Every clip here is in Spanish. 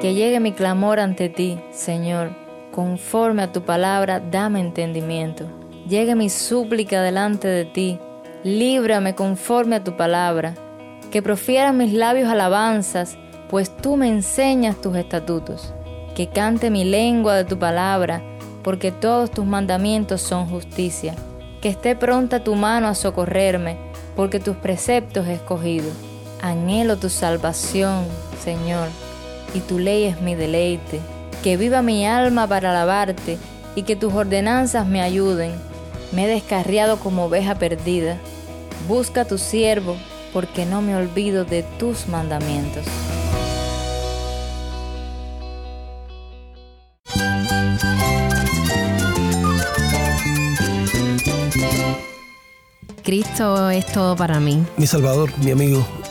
Que llegue mi clamor ante ti, Señor. Conforme a tu palabra, dame entendimiento. Llegue mi súplica delante de ti. Líbrame conforme a tu palabra. Que profieran mis labios alabanzas, pues tú me enseñas tus estatutos. Que cante mi lengua de tu palabra, porque todos tus mandamientos son justicia. Que esté pronta tu mano a socorrerme, porque tus preceptos he escogido. Anhelo tu salvación, Señor y tu ley es mi deleite. Que viva mi alma para alabarte y que tus ordenanzas me ayuden. Me he descarriado como oveja perdida. Busca a tu siervo, porque no me olvido de tus mandamientos. Cristo es todo para mí. Mi Salvador, mi amigo,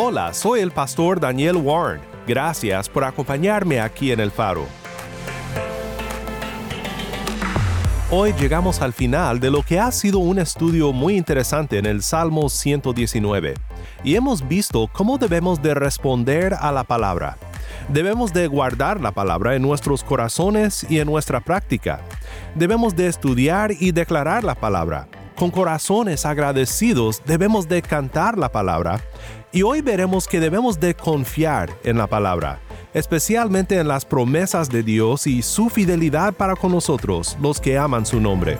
Hola, soy el pastor Daniel Warren. Gracias por acompañarme aquí en el faro. Hoy llegamos al final de lo que ha sido un estudio muy interesante en el Salmo 119 y hemos visto cómo debemos de responder a la palabra. Debemos de guardar la palabra en nuestros corazones y en nuestra práctica. Debemos de estudiar y declarar la palabra. Con corazones agradecidos debemos de cantar la palabra y hoy veremos que debemos de confiar en la palabra, especialmente en las promesas de Dios y su fidelidad para con nosotros, los que aman su nombre.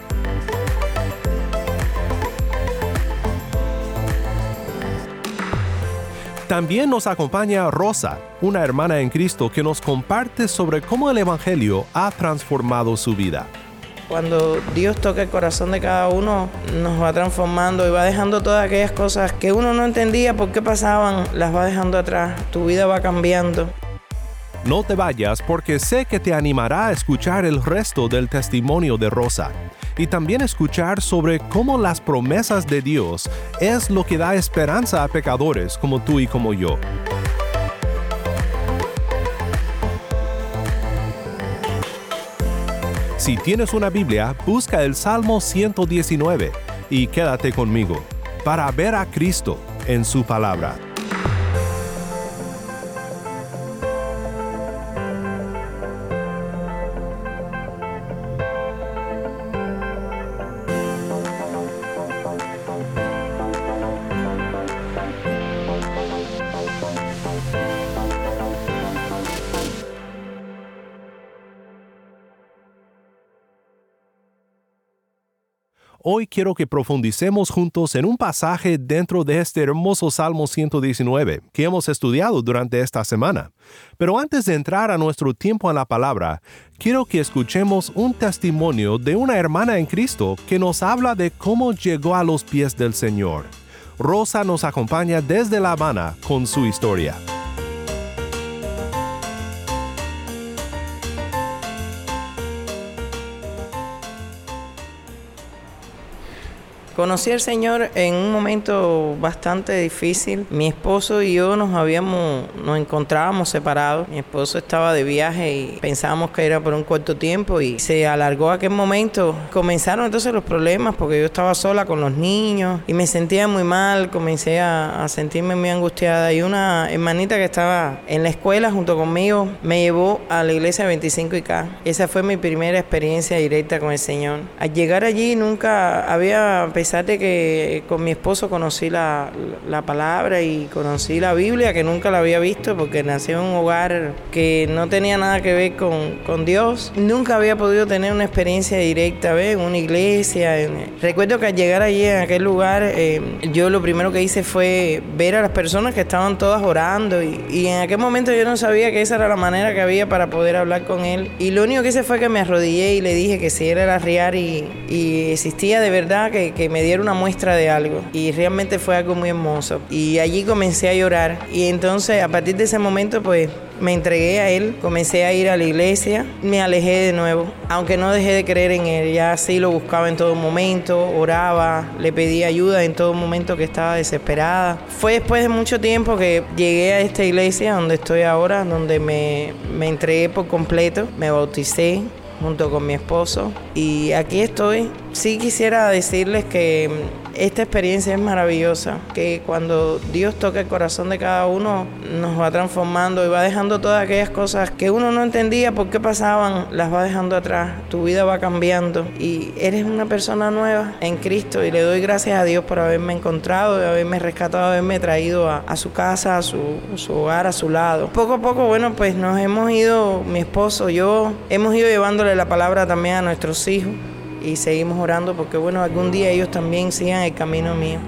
También nos acompaña Rosa, una hermana en Cristo que nos comparte sobre cómo el Evangelio ha transformado su vida. Cuando Dios toca el corazón de cada uno, nos va transformando y va dejando todas aquellas cosas que uno no entendía por qué pasaban, las va dejando atrás. Tu vida va cambiando. No te vayas porque sé que te animará a escuchar el resto del testimonio de Rosa y también escuchar sobre cómo las promesas de Dios es lo que da esperanza a pecadores como tú y como yo. Si tienes una Biblia, busca el Salmo 119 y quédate conmigo para ver a Cristo en su palabra. Hoy quiero que profundicemos juntos en un pasaje dentro de este hermoso Salmo 119 que hemos estudiado durante esta semana. Pero antes de entrar a nuestro tiempo en la palabra, quiero que escuchemos un testimonio de una hermana en Cristo que nos habla de cómo llegó a los pies del Señor. Rosa nos acompaña desde La Habana con su historia. Conocí al Señor en un momento bastante difícil. Mi esposo y yo nos habíamos, nos encontrábamos separados. Mi esposo estaba de viaje y pensábamos que era por un corto tiempo y se alargó aquel momento. Comenzaron entonces los problemas porque yo estaba sola con los niños y me sentía muy mal. Comencé a, a sentirme muy angustiada y una hermanita que estaba en la escuela junto conmigo me llevó a la iglesia 25 y K. Esa fue mi primera experiencia directa con el Señor. Al llegar allí nunca había a pesar de que con mi esposo conocí la, la, palabra y conocí la Biblia, que nunca la había visto porque nací en un hogar que no tenía nada que ver con, con Dios, nunca había podido tener una experiencia directa, ¿ves? En una iglesia. Recuerdo que al llegar allí en aquel lugar, eh, yo lo primero que hice fue ver a las personas que estaban todas orando y, y en aquel momento yo no sabía que esa era la manera que había para poder hablar con él. Y lo único que hice fue que me arrodillé y le dije que si era real y, y existía de verdad, que, que me me diera una muestra de algo. Y realmente fue algo muy hermoso. Y allí comencé a llorar. Y entonces a partir de ese momento pues me entregué a él, comencé a ir a la iglesia, me alejé de nuevo, aunque no dejé de creer en él, ya sí lo buscaba en todo momento, oraba, le pedía ayuda en todo momento que estaba desesperada. Fue después de mucho tiempo que llegué a esta iglesia donde estoy ahora, donde me, me entregué por completo, me bauticé, junto con mi esposo. Y aquí estoy. Sí quisiera decirles que esta experiencia es maravillosa, que cuando Dios toca el corazón de cada uno, nos va transformando y va dejando todas aquellas cosas que uno no entendía por qué pasaban, las va dejando atrás. Tu vida va cambiando y eres una persona nueva en Cristo y le doy gracias a Dios por haberme encontrado, haberme rescatado, haberme traído a, su casa, a su, su hogar, a su lado. Poco a poco, bueno, pues nos hemos ido, mi esposo, yo, hemos ido llevándole la palabra también a nuestros hijos y seguimos orando porque bueno, algún día ellos también sigan el camino mío.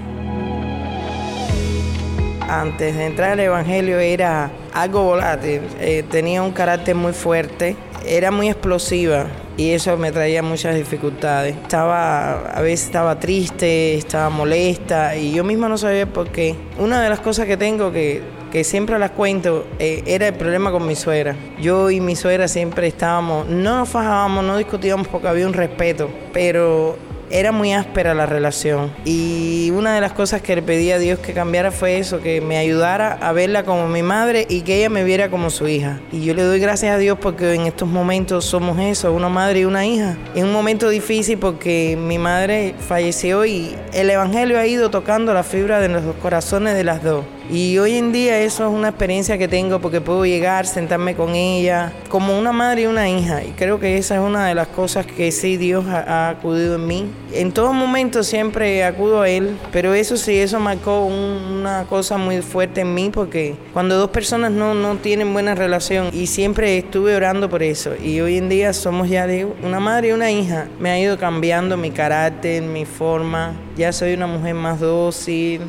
Antes de entrar al Evangelio era algo volátil, eh, tenía un carácter muy fuerte, era muy explosiva y eso me traía muchas dificultades. Estaba, a veces estaba triste, estaba molesta y yo misma no sabía por qué. Una de las cosas que tengo que que siempre las cuento, eh, era el problema con mi suegra. Yo y mi suegra siempre estábamos, no nos fajábamos, no discutíamos porque había un respeto, pero era muy áspera la relación. Y una de las cosas que le pedí a Dios que cambiara fue eso, que me ayudara a verla como mi madre y que ella me viera como su hija. Y yo le doy gracias a Dios porque en estos momentos somos eso, una madre y una hija. Es un momento difícil porque mi madre falleció y el Evangelio ha ido tocando la fibra de los corazones de las dos. Y hoy en día eso es una experiencia que tengo porque puedo llegar, sentarme con ella, como una madre y una hija. Y creo que esa es una de las cosas que sí Dios ha, acudido en mí. En todo momento siempre acudo a Él, pero eso sí, eso marcó una cosa muy fuerte en mí porque cuando dos personas no, no tienen buena relación y siempre estuve orando por eso. Y hoy en día somos ya una madre y una hija. Me ha ido cambiando mi carácter, mi forma. Ya soy una mujer más dócil,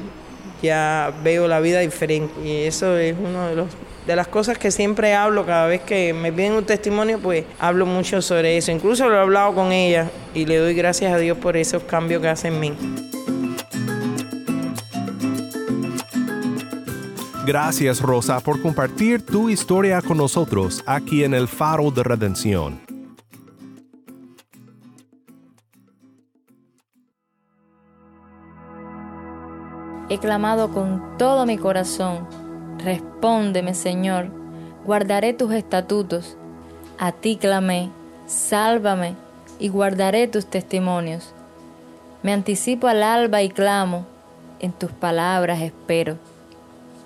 ya veo la vida diferente. Y eso es uno de los de las cosas que siempre hablo cada vez que me piden un testimonio, pues hablo mucho sobre eso. Incluso lo he hablado con ella y le doy gracias a Dios por esos cambios que hace en mí. Gracias Rosa por compartir tu historia con nosotros aquí en el Faro de Redención. He clamado con todo mi corazón. Respóndeme, Señor. Guardaré tus estatutos. A ti clamé. Sálvame y guardaré tus testimonios. Me anticipo al alba y clamo. En tus palabras espero.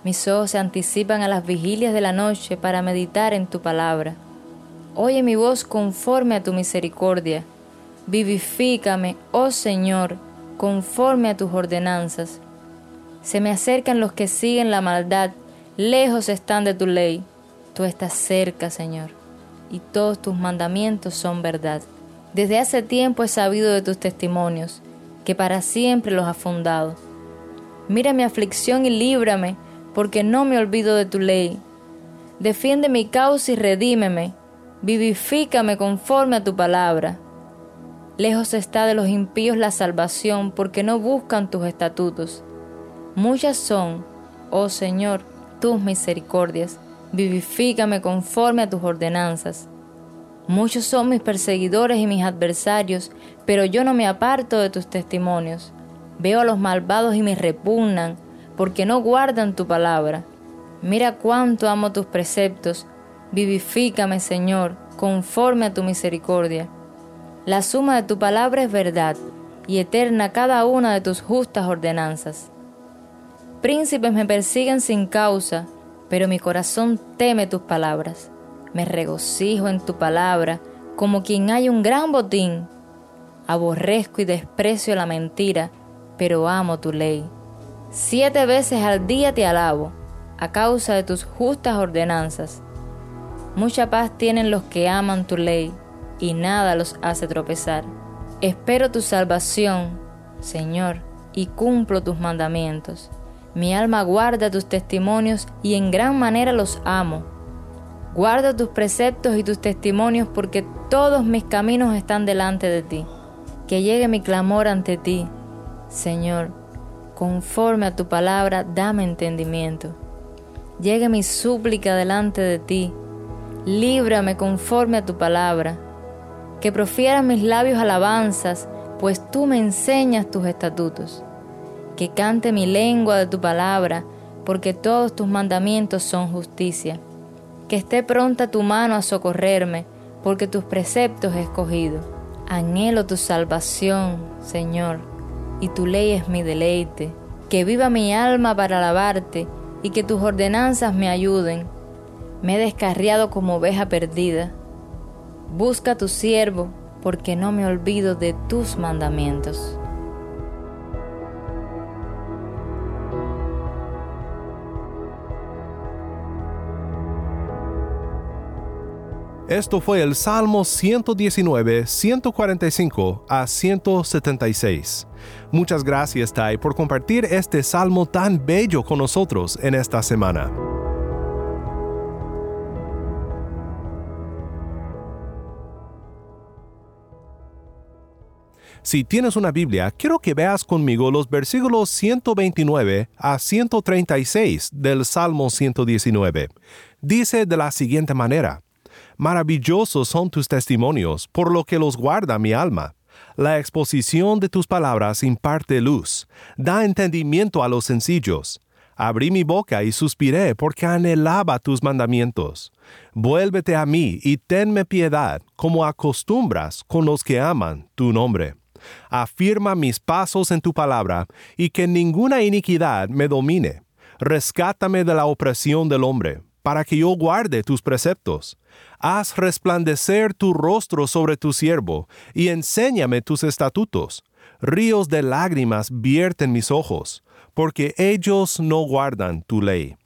Mis ojos se anticipan a las vigilias de la noche para meditar en tu palabra. Oye mi voz conforme a tu misericordia. Vivifícame, oh Señor, conforme a tus ordenanzas. Se me acercan los que siguen la maldad, lejos están de tu ley. Tú estás cerca, Señor, y todos tus mandamientos son verdad. Desde hace tiempo he sabido de tus testimonios, que para siempre los has fundado. Mira mi aflicción y líbrame, porque no me olvido de tu ley. Defiende mi causa y redímeme, vivifícame conforme a tu palabra. Lejos está de los impíos la salvación, porque no buscan tus estatutos. Muchas son, oh Señor, tus misericordias, vivifícame conforme a tus ordenanzas. Muchos son mis perseguidores y mis adversarios, pero yo no me aparto de tus testimonios. Veo a los malvados y me repugnan, porque no guardan tu palabra. Mira cuánto amo tus preceptos, vivifícame, Señor, conforme a tu misericordia. La suma de tu palabra es verdad, y eterna cada una de tus justas ordenanzas. Príncipes me persiguen sin causa, pero mi corazón teme tus palabras. Me regocijo en tu palabra, como quien hay un gran botín. Aborrezco y desprecio la mentira, pero amo tu ley. Siete veces al día te alabo, a causa de tus justas ordenanzas. Mucha paz tienen los que aman tu ley, y nada los hace tropezar. Espero tu salvación, Señor, y cumplo tus mandamientos. Mi alma guarda tus testimonios y en gran manera los amo. Guarda tus preceptos y tus testimonios porque todos mis caminos están delante de ti. Que llegue mi clamor ante ti. Señor, conforme a tu palabra, dame entendimiento. Llegue mi súplica delante de ti, líbrame conforme a tu palabra. Que profieran mis labios alabanzas, pues tú me enseñas tus estatutos. Que cante mi lengua de tu palabra, porque todos tus mandamientos son justicia. Que esté pronta tu mano a socorrerme, porque tus preceptos he escogido. Anhelo tu salvación, Señor, y tu ley es mi deleite. Que viva mi alma para alabarte, y que tus ordenanzas me ayuden. Me he descarriado como oveja perdida. Busca a tu siervo, porque no me olvido de tus mandamientos. Esto fue el Salmo 119, 145 a 176. Muchas gracias, Tai, por compartir este salmo tan bello con nosotros en esta semana. Si tienes una Biblia, quiero que veas conmigo los versículos 129 a 136 del Salmo 119. Dice de la siguiente manera, Maravillosos son tus testimonios, por lo que los guarda mi alma. La exposición de tus palabras imparte luz, da entendimiento a los sencillos. Abrí mi boca y suspiré porque anhelaba tus mandamientos. Vuélvete a mí y tenme piedad, como acostumbras con los que aman tu nombre. Afirma mis pasos en tu palabra, y que ninguna iniquidad me domine. Rescátame de la opresión del hombre, para que yo guarde tus preceptos. Haz resplandecer tu rostro sobre tu siervo, y enséñame tus estatutos. Ríos de lágrimas vierten mis ojos, porque ellos no guardan tu ley.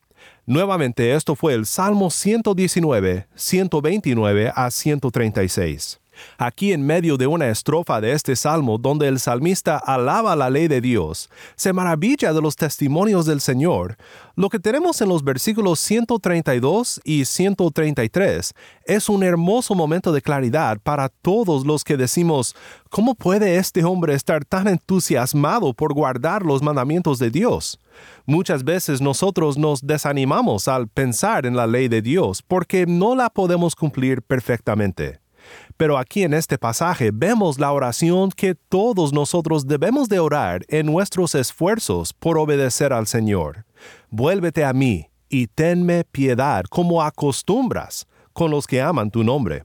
Nuevamente esto fue el Salmo 119, 129 a 136. Aquí en medio de una estrofa de este salmo donde el salmista alaba la ley de Dios, se maravilla de los testimonios del Señor, lo que tenemos en los versículos 132 y 133 es un hermoso momento de claridad para todos los que decimos, ¿cómo puede este hombre estar tan entusiasmado por guardar los mandamientos de Dios? Muchas veces nosotros nos desanimamos al pensar en la ley de Dios porque no la podemos cumplir perfectamente. Pero aquí en este pasaje vemos la oración que todos nosotros debemos de orar en nuestros esfuerzos por obedecer al Señor. Vuélvete a mí y tenme piedad como acostumbras con los que aman tu nombre.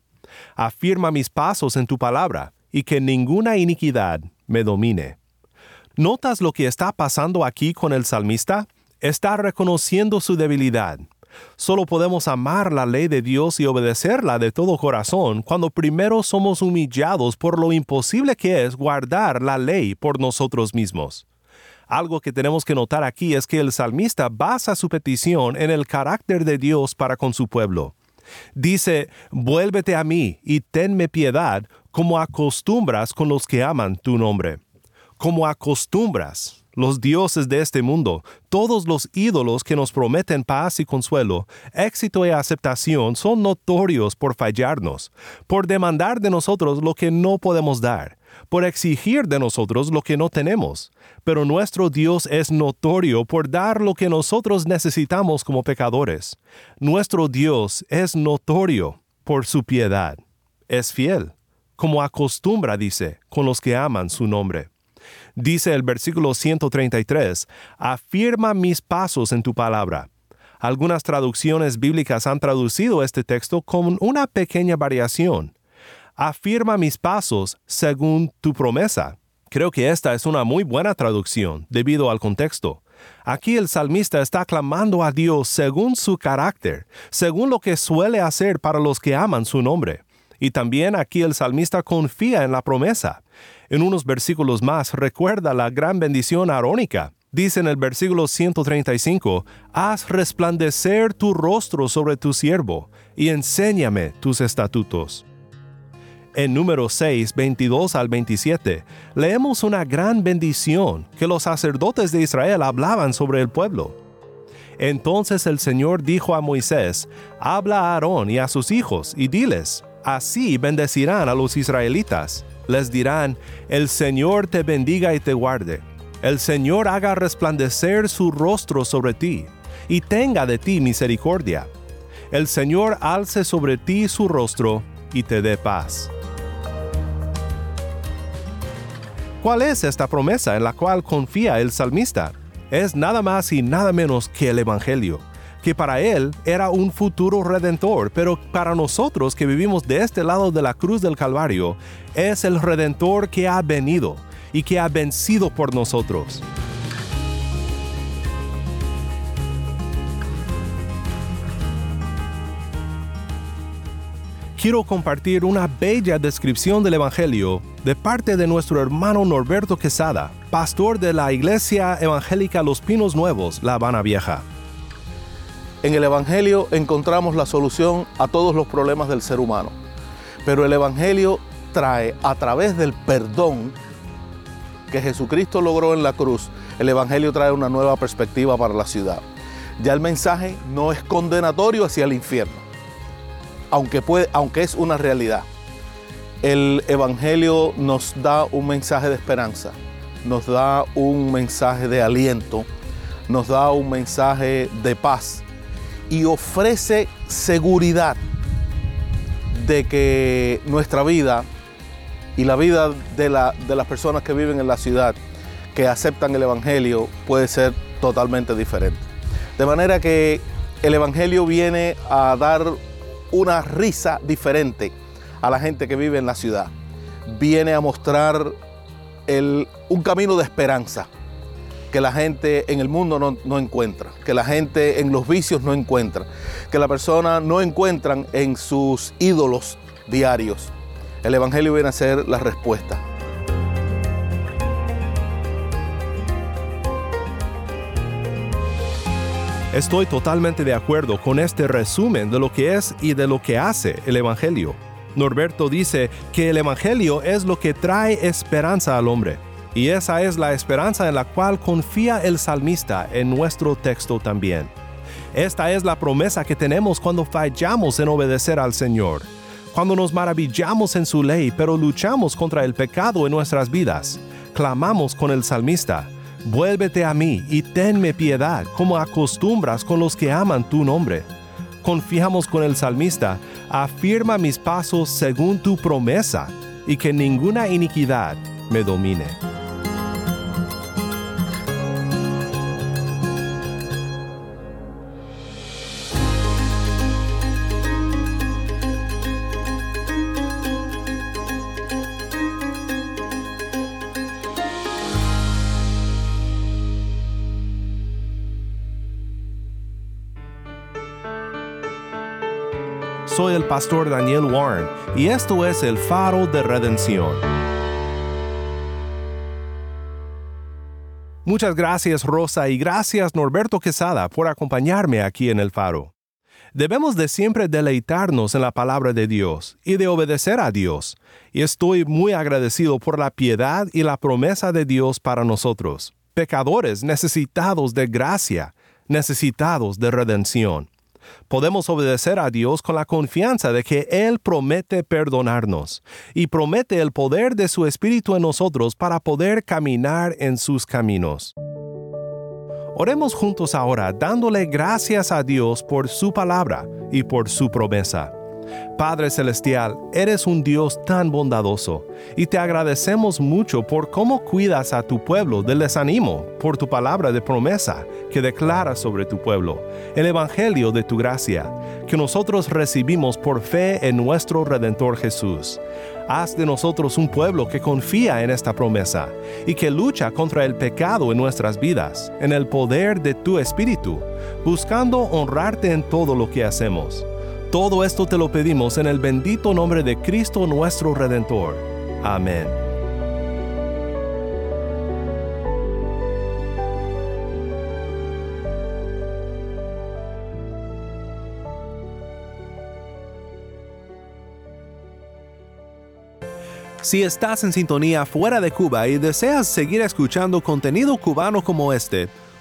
Afirma mis pasos en tu palabra y que ninguna iniquidad me domine. ¿Notas lo que está pasando aquí con el salmista? Está reconociendo su debilidad, Solo podemos amar la ley de Dios y obedecerla de todo corazón cuando primero somos humillados por lo imposible que es guardar la ley por nosotros mismos. Algo que tenemos que notar aquí es que el salmista basa su petición en el carácter de Dios para con su pueblo. Dice, vuélvete a mí y tenme piedad como acostumbras con los que aman tu nombre. Como acostumbras los dioses de este mundo, todos los ídolos que nos prometen paz y consuelo, éxito y aceptación son notorios por fallarnos, por demandar de nosotros lo que no podemos dar, por exigir de nosotros lo que no tenemos. Pero nuestro Dios es notorio por dar lo que nosotros necesitamos como pecadores. Nuestro Dios es notorio por su piedad. Es fiel, como acostumbra, dice, con los que aman su nombre. Dice el versículo 133, afirma mis pasos en tu palabra. Algunas traducciones bíblicas han traducido este texto con una pequeña variación. Afirma mis pasos según tu promesa. Creo que esta es una muy buena traducción debido al contexto. Aquí el salmista está clamando a Dios según su carácter, según lo que suele hacer para los que aman su nombre. Y también aquí el salmista confía en la promesa. En unos versículos más recuerda la gran bendición arónica. Dice en el versículo 135, Haz resplandecer tu rostro sobre tu siervo, y enséñame tus estatutos. En número 6, 22 al 27, leemos una gran bendición que los sacerdotes de Israel hablaban sobre el pueblo. Entonces el Señor dijo a Moisés, Habla a Aarón y a sus hijos, y diles, Así bendecirán a los israelitas les dirán, el Señor te bendiga y te guarde. El Señor haga resplandecer su rostro sobre ti, y tenga de ti misericordia. El Señor alce sobre ti su rostro, y te dé paz. ¿Cuál es esta promesa en la cual confía el salmista? Es nada más y nada menos que el Evangelio, que para él era un futuro redentor, pero para nosotros que vivimos de este lado de la cruz del Calvario, es el redentor que ha venido y que ha vencido por nosotros. quiero compartir una bella descripción del Evangelio de parte de nuestro hermano Norberto Quesada, pastor de la Iglesia Evangélica Los Pinos Nuevos, La Habana Vieja. En el Evangelio encontramos la solución a todos los problemas del ser humano, pero el Evangelio trae a través del perdón que Jesucristo logró en la cruz, el Evangelio trae una nueva perspectiva para la ciudad. Ya el mensaje no es condenatorio hacia el infierno aunque, puede, aunque es una realidad, el Evangelio nos da un mensaje de esperanza, nos da un mensaje de aliento, nos da un mensaje de paz y ofrece seguridad de que nuestra vida y la vida de, las personas que viven en la ciudad, que aceptan el Evangelio, puede ser totalmente diferente. De manera que el Evangelio viene a dar una risa diferente a la gente que vive en la ciudad. Viene a mostrar un camino de esperanza que la gente en el mundo no, encuentra, que la gente en los vicios no encuentra, que la persona no encuentran en sus ídolos diarios. El Evangelio viene a ser la respuesta. Estoy totalmente de acuerdo con este resumen de lo que es y de lo que hace el Evangelio. Norberto dice que el Evangelio es lo que trae esperanza al hombre. Y esa es la esperanza en la cual confía el salmista en nuestro texto también. Esta es la promesa que tenemos cuando fallamos en obedecer al Señor, cuando nos maravillamos en su ley pero luchamos contra el pecado en nuestras vidas. Clamamos con el salmista, Vuélvete a mí y tenme piedad, como acostumbras con los que aman tu nombre. Confiamos con el salmista, afirma mis pasos según tu promesa, y que ninguna iniquidad me domine. Pastor Daniel Warren y esto es el faro de redención. Muchas gracias Rosa y gracias Norberto Quesada por acompañarme aquí en el faro. Debemos de siempre deleitarnos en la palabra de Dios y de obedecer a Dios, y estoy muy agradecido por la piedad y la promesa de Dios para nosotros, pecadores necesitados de gracia, necesitados de redención podemos obedecer a Dios con la confianza de que Él promete perdonarnos y promete el poder de su Espíritu en nosotros para poder caminar en sus caminos. Oremos juntos ahora dándole gracias a Dios por su palabra y por su promesa. Padre Celestial, eres un Dios tan bondadoso y te agradecemos mucho por cómo cuidas a tu pueblo del desánimo, por tu palabra de promesa que declara sobre tu pueblo, el Evangelio de tu gracia, que nosotros recibimos por fe en nuestro Redentor Jesús. Haz de nosotros un pueblo que confía en esta promesa y que lucha contra el pecado en nuestras vidas, en el poder de tu Espíritu, buscando honrarte en todo lo que hacemos. Todo esto te lo pedimos en el bendito nombre de Cristo nuestro Redentor. Amén. Si estás en sintonía fuera de Cuba y deseas seguir escuchando contenido cubano como este,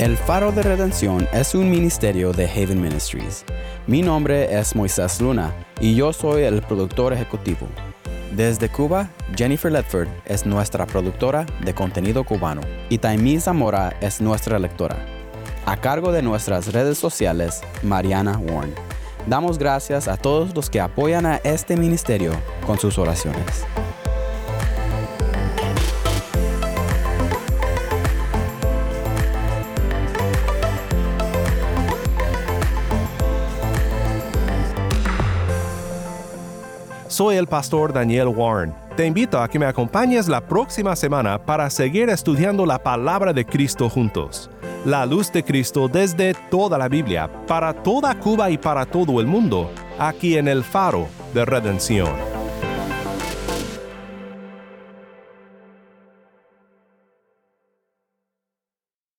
El Faro de Redención es un ministerio de Haven Ministries. Mi nombre es Moisés Luna y yo soy el productor ejecutivo. Desde Cuba, Jennifer Ledford es nuestra productora de contenido cubano y Taimí Zamora es nuestra lectora. A cargo de nuestras redes sociales, Mariana Warren. Damos gracias a todos los que apoyan a este ministerio con sus oraciones. Soy el pastor Daniel Warren. Te invito a que me acompañes la próxima semana para seguir estudiando la palabra de Cristo juntos. La luz de Cristo desde toda la Biblia, para toda Cuba y para todo el mundo, aquí en el faro de redención.